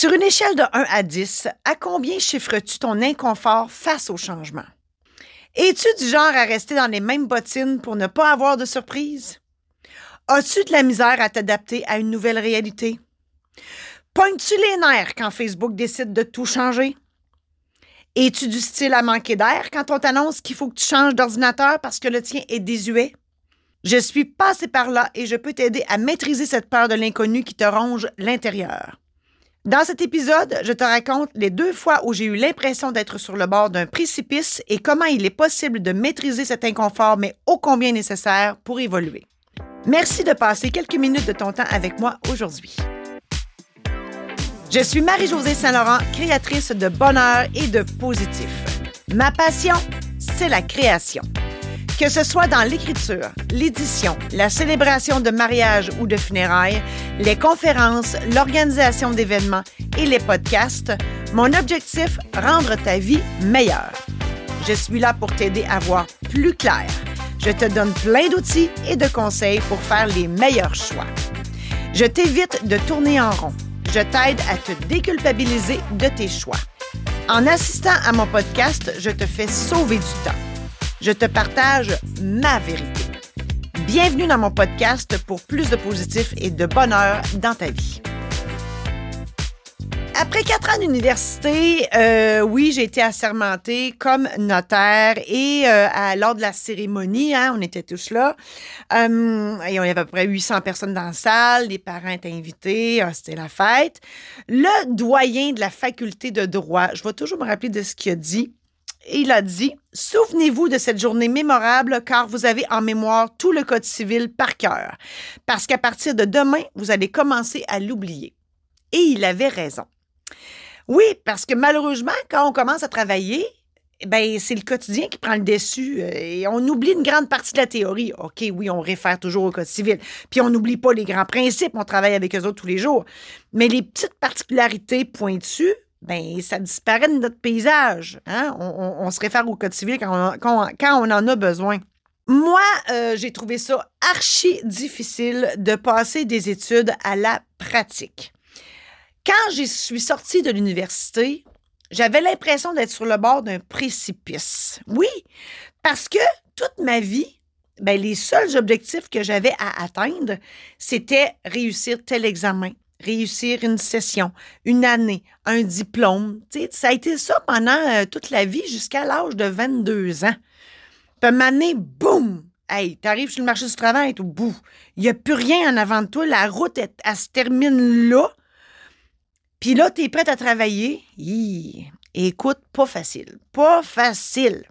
Sur une échelle de 1 à 10, à combien chiffres-tu ton inconfort face au changement? Es-tu du genre à rester dans les mêmes bottines pour ne pas avoir de surprise? As-tu de la misère à t'adapter à une nouvelle réalité? Pognes-tu les nerfs quand Facebook décide de tout changer? Es-tu du style à manquer d'air quand on t'annonce qu'il faut que tu changes d'ordinateur parce que le tien est désuet? Je suis passé par là et je peux t'aider à maîtriser cette peur de l'inconnu qui te ronge l'intérieur. Dans cet épisode, je te raconte les deux fois où j'ai eu l'impression d'être sur le bord d'un précipice et comment il est possible de maîtriser cet inconfort, mais ô combien nécessaire pour évoluer. Merci de passer quelques minutes de ton temps avec moi aujourd'hui. Je suis Marie-Josée Saint-Laurent, créatrice de bonheur et de positif. Ma passion, c'est la création. Que ce soit dans l'écriture, l'édition, la célébration de mariage ou de funérailles, les conférences, l'organisation d'événements et les podcasts, mon objectif, rendre ta vie meilleure. Je suis là pour t'aider à voir plus clair. Je te donne plein d'outils et de conseils pour faire les meilleurs choix. Je t'évite de tourner en rond. Je t'aide à te déculpabiliser de tes choix. En assistant à mon podcast, je te fais sauver du temps je te partage ma vérité. Bienvenue dans mon podcast pour plus de positif et de bonheur dans ta vie. Après quatre ans d'université, euh, oui, j'ai été assermentée comme notaire et euh, à, lors de la cérémonie, hein, on était tous là. Euh, et y avait à peu près 800 personnes dans la salle, les parents étaient invités, ah, c'était la fête. Le doyen de la faculté de droit, je vais toujours me rappeler de ce qu'il a dit il a dit Souvenez-vous de cette journée mémorable car vous avez en mémoire tout le Code civil par cœur. Parce qu'à partir de demain, vous allez commencer à l'oublier. Et il avait raison. Oui, parce que malheureusement, quand on commence à travailler, ben, c'est le quotidien qui prend le dessus euh, et on oublie une grande partie de la théorie. OK, oui, on réfère toujours au Code civil. Puis on n'oublie pas les grands principes, on travaille avec eux autres tous les jours. Mais les petites particularités pointues, ben ça disparaît de notre paysage. Hein? On, se réfère au Code civil quand on, en a besoin. Moi, euh, j'ai trouvé ça archi difficile de passer des études à la pratique. Quand je suis sortie de l'université, j'avais l'impression d'être sur le bord d'un précipice. Oui, parce que toute ma vie, ben, les seuls objectifs que j'avais à atteindre, c'était réussir tel examen, réussir une session, une année, un diplôme. ça a été ça pendant euh, toute la vie jusqu'à l'âge de 22 ans. Puis une année, boum! Hey, t'arrives sur le marché du travail, tout bout. Il n'y a plus rien en avant de toi. La route, elle, se termine là. Puis là, tu es prête à travailler. écoute, pas facile. Pas facile.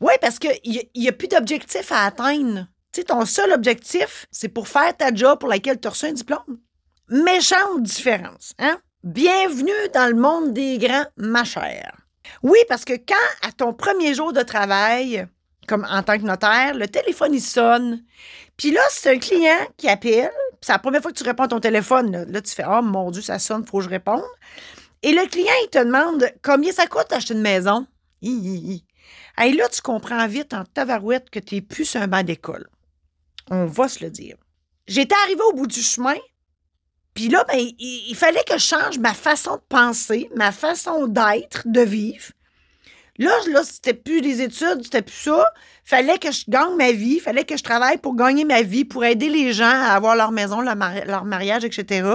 Oui, parce qu'il n'y a, a, plus d'objectif à atteindre. Tu sais, ton seul objectif, c'est pour faire ta job pour laquelle tu as reçu un diplôme méchante différence. Hein? Bienvenue dans le monde des grands, ma chère. Oui, parce que quand, à ton premier jour de travail, comme en tant que notaire, le téléphone, il sonne. Puis là, c'est un client qui appelle. C'est la première fois que tu réponds à ton téléphone. Là, tu fais Oh mon Dieu, ça sonne, faut que je réponde. Et le client, il te demande combien ça coûte d'acheter une maison. Et là, tu comprends vite en tavarouette que tu n'es plus un banc d'école. On va se le dire. J'étais arrivé au bout du chemin, puis là, ben, il, fallait que je change ma façon de penser, ma façon d'être, de vivre. Là, là c'était plus des études, c'était plus ça. Fallait que je gagne ma vie, fallait que je travaille pour gagner ma vie, pour aider les gens à avoir leur maison, leur, mariage, etc.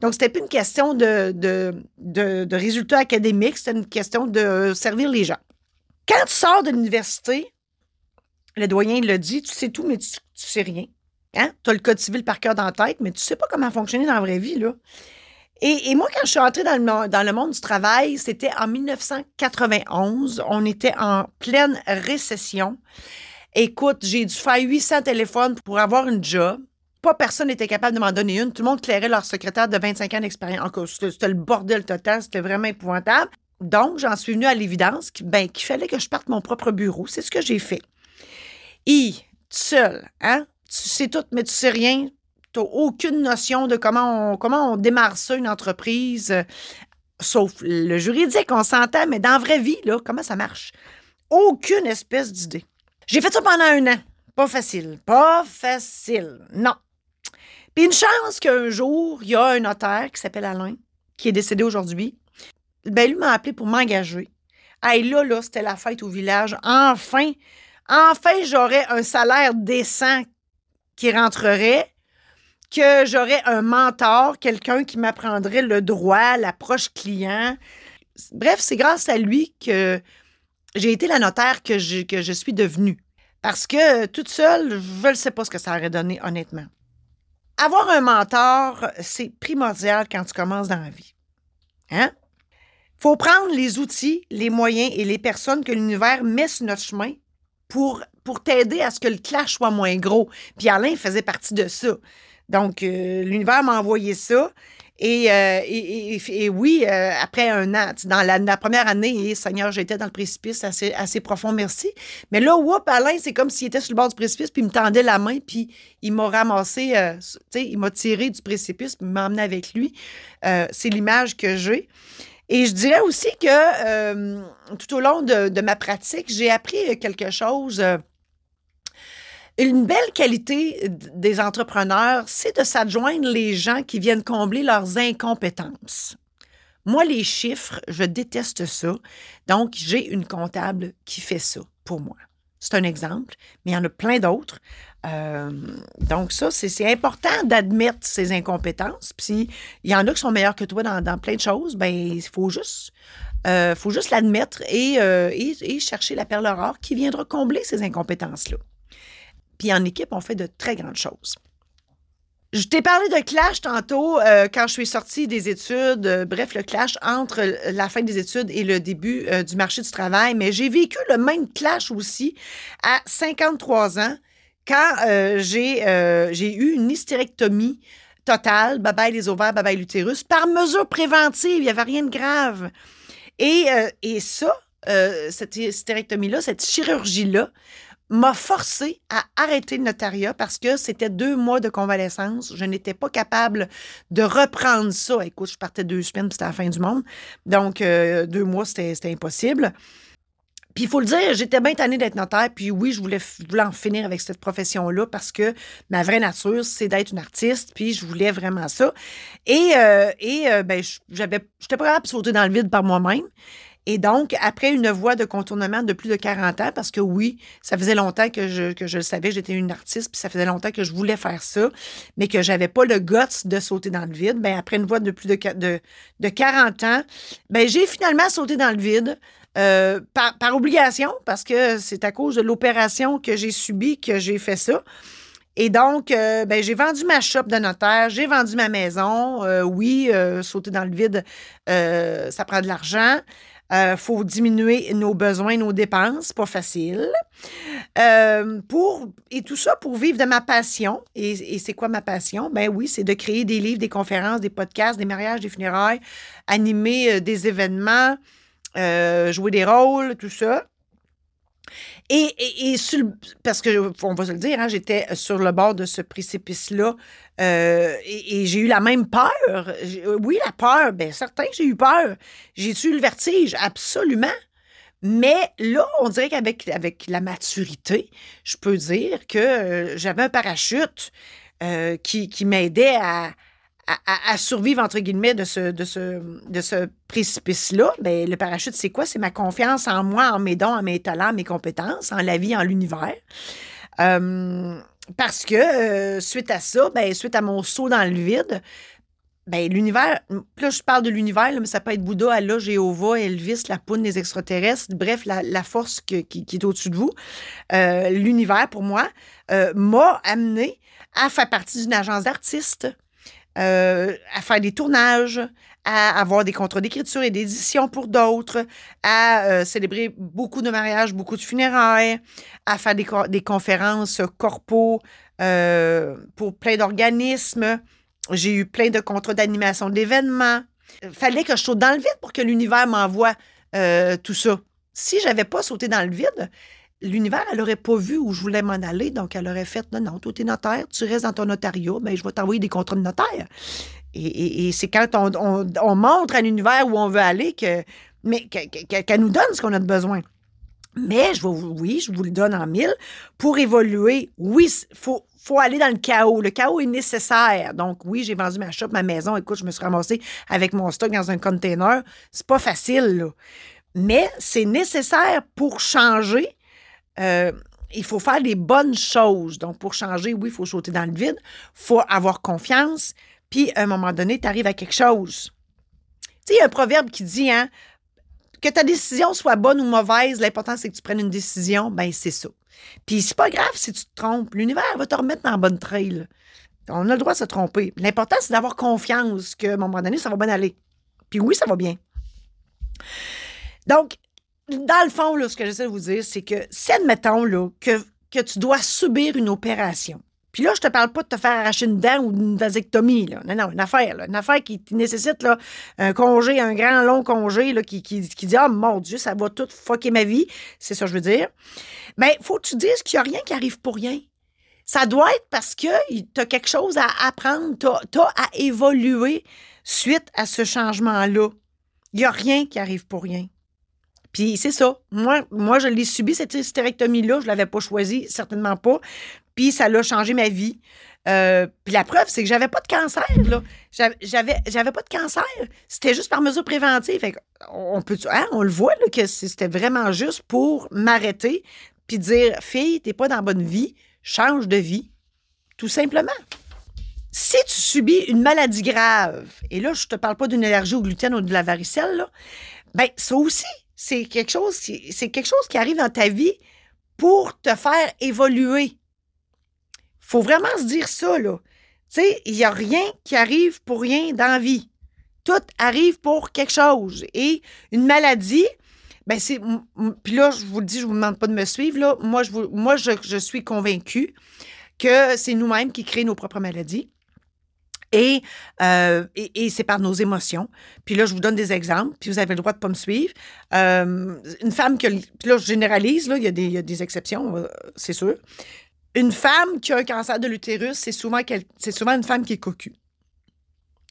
Donc, c'était plus une question de, de, résultats académiques, c'était une question de servir les gens. Quand tu sors de l'université, le doyen le dit, tu sais tout, mais tu, tu sais rien. Hein? Tu as le code civil par cœur dans la tête, mais tu sais pas comment fonctionner dans la vraie vie. Là. Et, moi, quand je suis entrée dans le, monde du travail, c'était en 1991. On était en pleine récession. Écoute, j'ai dû faire 800 téléphones pour avoir une job. Pas personne n'était capable de m'en donner une. Tout le monde clairait leur secrétaire de 25 ans d'expérience. C'était le bordel total. C'était vraiment épouvantable. Donc, j'en suis venue à l'évidence ben, qu'il fallait que je parte mon propre bureau. C'est ce que j'ai fait. Et, seul, hein? Tu sais tout, mais tu sais rien. Tu n'as aucune notion de comment on, démarre ça, une entreprise, euh, sauf le juridique, on s'entend, mais dans la vraie vie, comment ça marche? Aucune espèce d'idée. J'ai fait ça pendant un an. Pas facile. Pas facile. Non. Puis une chance qu'un jour, il y a un notaire qui s'appelle Alain qui est décédé aujourd'hui, ben lui m'a appelé pour m'engager. Hey, là, là, c'était la fête au village. Enfin, enfin, j'aurais un salaire décent qui rentrerait, que j'aurais un mentor, quelqu'un qui m'apprendrait le droit, l'approche client. Bref, c'est grâce à lui que j'ai été la notaire que je, que je suis devenue. Parce que toute seule, je ne sais pas ce que ça aurait donné, honnêtement. Avoir un mentor, c'est primordial quand tu commences dans la vie. Hein? faut prendre les outils, les moyens et les personnes que l'univers met sur notre chemin pour, pour t'aider à ce que le clash soit moins gros. Puis Alain faisait partie de ça. Donc, euh, l'univers m'a envoyé ça. Et, euh, et, oui, euh, après un an, dans la, première année, et Seigneur, j'étais dans le précipice assez, assez profond, merci. Mais là, whoop, Alain, c'est comme s'il était sur le bord du précipice, puis il me tendait la main, puis il m'a ramassé, tu sais, il m'a tiré du précipice, puis il m'a emmené avec lui. c'est l'image que j'ai. Et je dirais aussi que tout au long de, ma pratique, j'ai appris quelque chose. Une belle qualité des entrepreneurs, c'est de s'adjoindre les gens qui viennent combler leurs incompétences. Moi, les chiffres, je déteste ça. Donc, j'ai une comptable qui fait ça pour moi. C'est un exemple, mais il y en a plein d'autres. Euh, donc, ça, c'est important d'admettre ses incompétences. Puis, il y en a qui sont meilleurs que toi dans, plein de choses. Ben, il faut juste, euh, l'admettre et, euh, et, chercher la perle rare qui viendra combler ces incompétences-là. Puis en équipe, on fait de très grandes choses. Je t'ai parlé de clash tantôt euh, quand je suis sortie des études. Euh, bref, le clash entre la fin des études et le début euh, du marché du travail. Mais j'ai vécu le même clash aussi à 53 ans quand j'ai eu une hystérectomie totale, bye les ovaires, bye l'utérus, par mesure préventive. Il n'y avait rien de grave. Et, et ça, cette hystérectomie-là, cette chirurgie-là, m'a forcé à arrêter le notariat parce que c'était deux mois de convalescence. Je n'étais pas capable de reprendre ça. Écoute, je partais deux semaines, c'était la fin du monde. Donc, euh, deux mois, c'était impossible. Puis il faut le dire, j'étais bien tannée d'être notaire, puis oui, je voulais, en finir avec cette profession-là parce que ma vraie nature, c'est d'être une artiste, puis je voulais vraiment ça. Et, euh, et euh, ben, j'étais pas capable de sauter dans le vide par moi-même. Et donc, après une voie de contournement de plus de 40 ans, parce que oui, ça faisait longtemps que je, que je le savais, j'étais une artiste, puis ça faisait longtemps que je voulais faire ça, mais que j'avais pas le guts de sauter dans le vide. Ben, après une voie de plus de, de, de 40 ans, ben, j'ai finalement sauté dans le vide. Euh, par, par, obligation, parce que c'est à cause de l'opération que j'ai subie que j'ai fait ça. Et donc, euh, ben, j'ai vendu ma shop de notaire, j'ai vendu ma maison. Euh, oui, sauter dans le vide, ça prend de l'argent. Euh, faut diminuer nos besoins, nos dépenses, pas facile. Euh, et tout ça pour vivre de ma passion. Et, c'est quoi ma passion? Ben oui, c'est de créer des livres, des conférences, des podcasts, des mariages, des funérailles, animer euh, des événements, jouer des rôles, tout ça. Et, et, parce que, on va se le dire, hein, j'étais sur le bord de ce précipice-là euh, et, j'ai eu la même peur. Euh, oui, la peur, bien certain que j'ai eu peur. J'ai eu le vertige, absolument. Mais là, on dirait qu'avec avec la maturité, je peux dire que euh, j'avais un parachute qui, qui m'aidait à, à, survivre, entre guillemets, de ce, de ce, de ce précipice-là, ben, le parachute, c'est quoi? C'est ma confiance en moi, en mes dons, en mes talents, en mes compétences, en la vie, en l'univers. Euh, parce que euh, suite à ça, ben, suite à mon saut dans le vide, ben, l'univers, là, je parle de l'univers, mais ça peut être Bouddha, Allah, Jéhovah, Elvis, la poune des extraterrestres, bref, la, force qui, est au-dessus de vous. Euh, l'univers, pour moi, m'a amené à faire partie d'une agence d'artistes. Euh, à faire des tournages, à avoir des contrats d'écriture et d'édition pour d'autres, à euh, célébrer beaucoup de mariages, beaucoup de funérailles, à faire des, conférences corpo euh, pour plein d'organismes. J'ai eu plein de contrats d'animation d'événements. Fallait que je saute dans le vide pour que l'univers m'envoie tout ça. Si j'avais pas sauté dans le vide, l'univers, elle n'aurait pas vu où je voulais m'en aller, donc elle aurait fait non, non, toi, es notaire, tu restes dans ton notariat, ben, je vais t'envoyer des contrats de notaire. Et, c'est quand on, montre à l'univers où on veut aller que, mais qu'elle nous donne ce qu'on a de besoin. Mais je vous, oui, je vous le donne en mille. Pour évoluer, oui, il faut, faut aller dans le chaos. Le chaos est nécessaire. Donc, oui, j'ai vendu ma shop, ma maison. Écoute, je me suis ramassée avec mon stock dans un container. C'est pas facile, là. Mais c'est nécessaire pour changer. Euh, il faut faire les bonnes choses. Donc, pour changer, oui, il faut sauter dans le vide. Faut avoir confiance. Puis, à un moment donné, tu arrives à quelque chose. Tu sais, il y a un proverbe qui dit, hein, que ta décision soit bonne ou mauvaise, l'important, c'est que tu prennes une décision, ben c'est ça. Puis c'est pas grave si tu te trompes. L'univers va te remettre dans la bonne trail. On a le droit de se tromper. L'important, c'est d'avoir confiance qu'à un moment donné, ça va bien aller. Puis oui, ça va bien. Donc, dans le fond, là, ce que j'essaie de vous dire, c'est que si, admettons, là, que, que tu dois subir une opération, puis là, je te parle pas de te faire arracher une dent ou une vasectomie. Là. Non, non, une affaire. Une affaire qui nécessite là, un congé, un grand, long congé là, qui, qui, qui dit Ah, mon Dieu, ça va tout fucker ma vie. C'est ça que je veux dire. Mais faut que tu dises qu'il n'y a rien qui arrive pour rien. Ça doit être parce que tu as quelque chose à apprendre, tu as, à évoluer suite à ce changement-là. Il n'y a rien qui arrive pour rien. Puis c'est ça. Moi, moi je l'ai subi, cette hystérectomie-là. Je ne l'avais pas choisi, certainement pas. Puis ça l'a changé ma vie. Euh, puis la preuve, c'est que j'avais pas de cancer, là. J'avais, pas de cancer. C'était juste par mesure préventive. on peut, hein, on le voit, que c'était vraiment juste pour m'arrêter puis dire, fille, t'es pas dans la bonne vie, change de vie. Tout simplement. Si tu subis une maladie grave, et là, je te parle pas d'une allergie au gluten ou de la varicelle, là, ben, ça aussi, c'est quelque chose qui, arrive dans ta vie pour te faire évoluer faut vraiment se dire ça, là. Tu sais, il n'y a rien qui arrive pour rien dans la vie. Tout arrive pour quelque chose. Et une maladie, ben c'est. Puis là, je vous le dis, je ne vous demande pas de me suivre. Moi, je, moi je, suis convaincue que c'est nous-mêmes qui créons nos propres maladies. Euh, et, c'est par nos émotions. Puis là, je vous donne des exemples, puis vous avez le droit de ne pas me suivre. Euh, une femme que. Puis là, je généralise, il, y a des, exceptions, euh, c'est sûr une femme qui a un cancer de l'utérus, c'est souvent, c'est souvent une femme qui est cocu.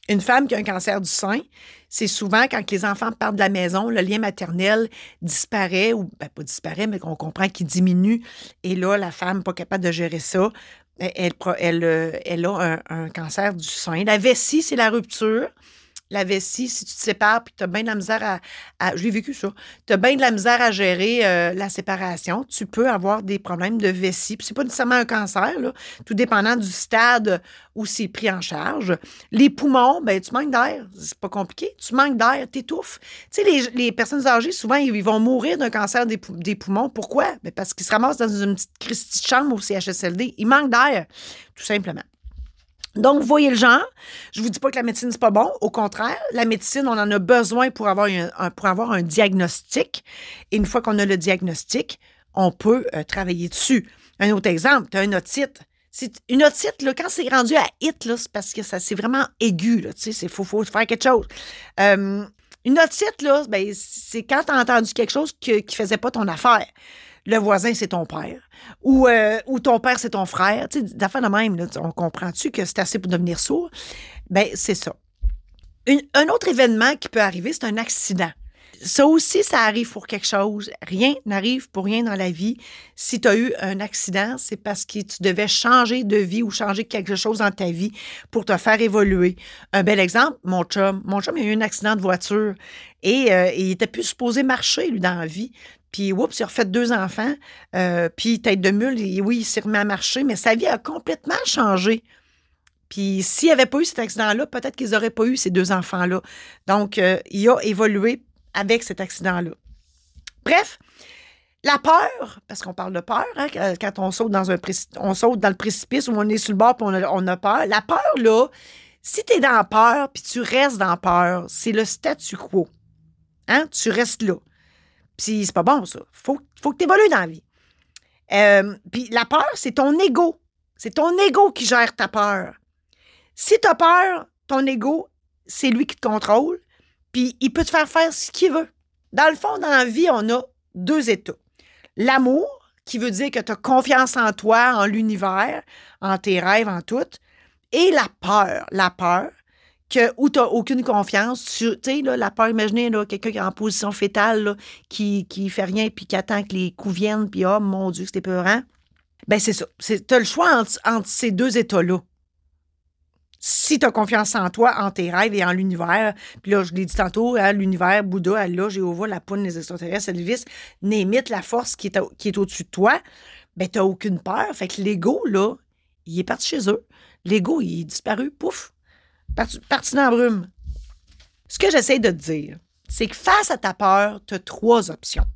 Une femme qui a un cancer du sein, c'est souvent quand les enfants partent de la maison, le lien maternel disparaît, ou ben, pas disparaît, mais qu'on comprend qu'il diminue. Et là, la femme pas capable de gérer ça. Elle, elle, elle, a un, un, cancer du sein. La vessie, c'est la rupture la vessie, si tu te sépares, puis tu as bien de la misère à. je l'ai vécu ça. Tu as bien de la misère à gérer euh, la séparation. Tu peux avoir des problèmes de vessie. Puis c'est pas nécessairement un cancer, tout dépendant du stade où c'est pris en charge. Les poumons, ben tu manques d'air. C'est pas compliqué. Tu manques d'air, t'étouffes. Tu sais, les, personnes âgées, souvent, ils, vont mourir d'un cancer des, poumons. Pourquoi? Ben parce qu'ils se ramassent dans une petite chambre au CHSLD. Ils manquent d'air, tout simplement. Donc, voyez le genre. Je vous dis pas que la médecine, c'est pas bon. Au contraire, la médecine, on en a besoin pour avoir un, diagnostic. Et une fois qu'on a le diagnostic, on peut euh, travailler dessus. Un autre exemple, tu as une otite. Une otite, là, quand c'est rendu à hit, c'est parce que ça c'est vraiment aigu. Il faut, faut, faire quelque chose. Euh, une otite, ben, c'est quand tu as entendu quelque chose qui ne faisait pas ton affaire le voisin, c'est ton père. Ou, euh, ou ton père, c'est ton frère. Tu sais, d'affaires de même, on comprend-tu que c'est assez pour devenir sourd? Bien, c'est ça. un autre événement qui peut arriver, c'est un accident. Ça aussi, ça arrive pour quelque chose. Rien n'arrive pour rien dans la vie. Si tu as eu un accident, c'est parce que tu devais changer de vie ou changer quelque chose dans ta vie pour te faire évoluer. Un bel exemple, mon chum. Mon chum, a eu un accident de voiture et euh, il était plus supposé marcher, lui, dans la vie. Puis, oups, il a refait deux enfants. Euh, puis, tête de mule, oui, il s'est remis à marcher, mais sa vie a complètement changé. Puis, s'il n'y avait pas eu cet accident-là, peut-être qu'ils n'auraient pas eu ces deux enfants-là. Donc, euh, il a évolué avec cet accident-là. Bref, la peur, parce qu'on parle de peur, hein, quand on saute dans un on saute dans le précipice ou on est sur le bord et on a, peur. La peur, là, si tu es dans peur puis tu restes dans peur, c'est le statu quo. Hein? Tu restes là. Puis c'est pas bon, ça. Faut, faut que tu évolues dans la vie. Euh, puis la peur, c'est ton ego. C'est ton ego qui gère ta peur. Si tu as peur, ton ego, c'est lui qui te contrôle, puis il peut te faire faire ce qu'il veut. Dans le fond, dans la vie, on a deux états. L'amour, qui veut dire que tu as confiance en toi, en l'univers, en tes rêves, en tout, et la peur. La peur, que, où tu n'as aucune confiance. Tu sais, la peur, imaginez quelqu'un qui est en position fétale, qui, qui fait rien, puis qui attend que les coups viennent, puis oh mon Dieu, c'était peurant. Ben, c'est ça. Tu as le choix entre, entre ces deux états-là si tu as confiance en toi, en tes rêves et en l'univers, puis là, je l'ai dit tantôt, hein, l'univers, Bouddha, Allah, Jéhovah, la poune, les extraterrestres, Elvis, Némite, la force qui est, qui est au-dessus de toi, ben, tu aucune peur. Fait que l'ego, là, il est parti chez eux. L'ego, il est disparu, pouf, parti, parti dans la brume. Ce que j'essaie de te dire, c'est que face à ta peur, tu as trois options.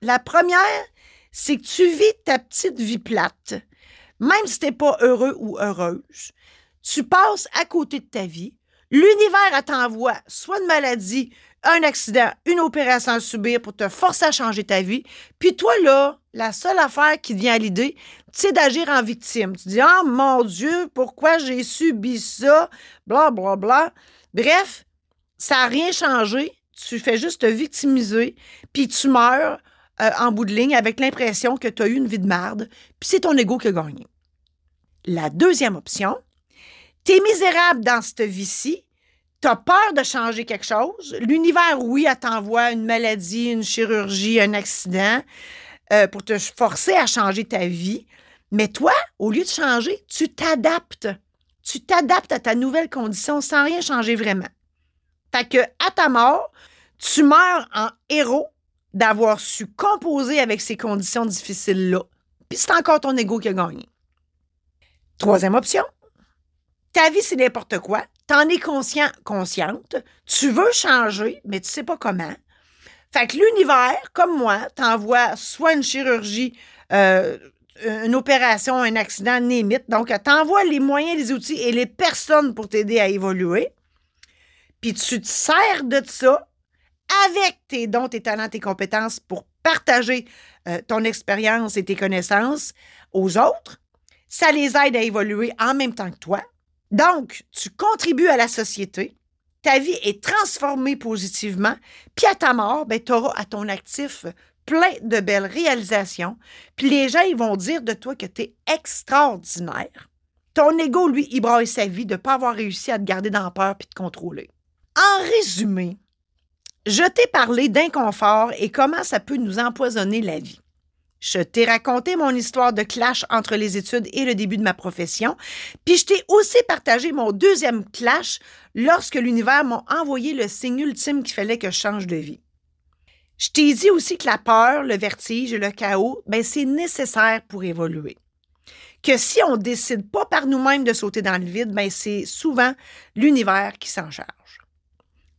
La première, c'est que tu vis ta petite vie plate, même si tu n'es pas heureux ou heureuse tu passes à côté de ta vie. L'univers t'envoie soit une maladie, un accident, une opération à subir pour te forcer à changer ta vie. Puis toi, là, la seule affaire qui te vient à l'idée, c'est d'agir en victime. Tu dis, oh mon Dieu, pourquoi j'ai subi ça? Bla, bla, bla. Bref, ça n'a rien changé. Tu fais juste te victimiser, puis tu meurs euh, en bout de ligne avec l'impression que tu as eu une vie de merde, puis c'est ton ego qui a gagné. La deuxième option, T'es misérable dans cette vie-ci. T'as peur de changer quelque chose. L'univers, oui, elle t'envoie une maladie, une chirurgie, un accident euh, pour te forcer à changer ta vie. Mais toi, au lieu de changer, tu t'adaptes. Tu t'adaptes à ta nouvelle condition sans rien changer vraiment. Fait que, à ta mort, tu meurs en héros d'avoir su composer avec ces conditions difficiles-là. Puis c'est encore ton ego qui a gagné. Troisième option, ta vie, c'est n'importe quoi. T'en es conscient, consciente. Tu veux changer, mais tu sais pas comment. Fait que l'univers, comme moi, t'envoie soit une chirurgie, euh, une opération, un accident, limite. Donc, t'envoie les moyens, les outils et les personnes pour t'aider à évoluer. Puis tu te sers de ça avec tes dons, tes talents, tes compétences pour partager euh, ton expérience et tes connaissances aux autres. Ça les aide à évoluer en même temps que toi. Donc, tu contribues à la société, ta vie est transformée positivement, puis à ta mort, ben, tu auras à ton actif plein de belles réalisations, puis les gens vont dire de toi que tu es extraordinaire. Ton ego, lui, il braille sa vie de ne pas avoir réussi à te garder dans peur puis te contrôler. En résumé, je t'ai parlé d'inconfort et comment ça peut nous empoisonner la vie. Je t'ai raconté mon histoire de clash entre les études et le début de ma profession, puis je t'ai aussi partagé mon deuxième clash lorsque l'univers m'a envoyé le signe ultime qu'il fallait que je change de vie. Je t'ai dit aussi que la peur, le vertige, le chaos, ben c'est nécessaire pour évoluer. Que si on décide pas par nous-mêmes de sauter dans le vide, ben c'est souvent l'univers qui s'en charge.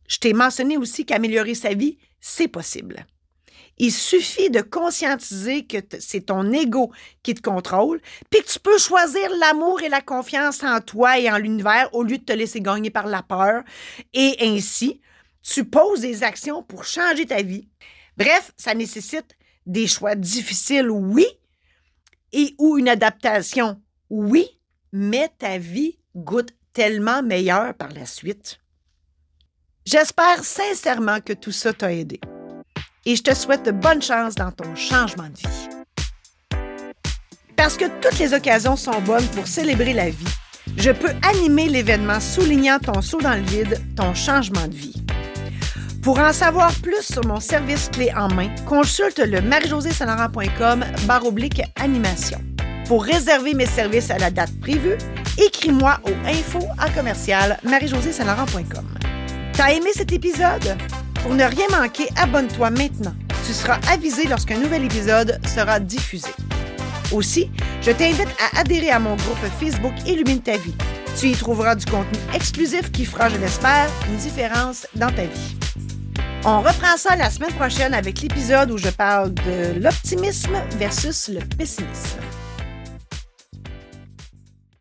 Je t'ai mentionné aussi qu'améliorer sa vie, c'est possible. Il suffit de conscientiser que c'est ton ego qui te contrôle, puis que tu peux choisir l'amour et la confiance en toi et en l'univers au lieu de te laisser gagner par la peur. Et ainsi, tu poses des actions pour changer ta vie. Bref, ça nécessite des choix difficiles, oui, et ou une adaptation, oui, mais ta vie goûte tellement meilleure par la suite. J'espère sincèrement que tout ça t'a aidé et je te souhaite de bonnes chances dans ton changement de vie. Parce que toutes les occasions sont bonnes pour célébrer la vie, je peux animer l'événement soulignant ton saut dans le vide, ton changement de vie. Pour en savoir plus sur mon service clé en main, consulte le marie-josée-saint-laurent.com oblique animation. Pour réserver mes services à la date prévue, écris-moi au info à commercial T'as aimé cet épisode? Pour ne rien manquer, abonne-toi maintenant. Tu seras avisé lorsqu'un nouvel épisode sera diffusé. Aussi, je t'invite à adhérer à mon groupe Facebook Illumine ta vie. Tu y trouveras du contenu exclusif qui fera, je l'espère, une différence dans ta vie. On reprend ça la semaine prochaine avec l'épisode où je parle de l'optimisme versus le pessimisme.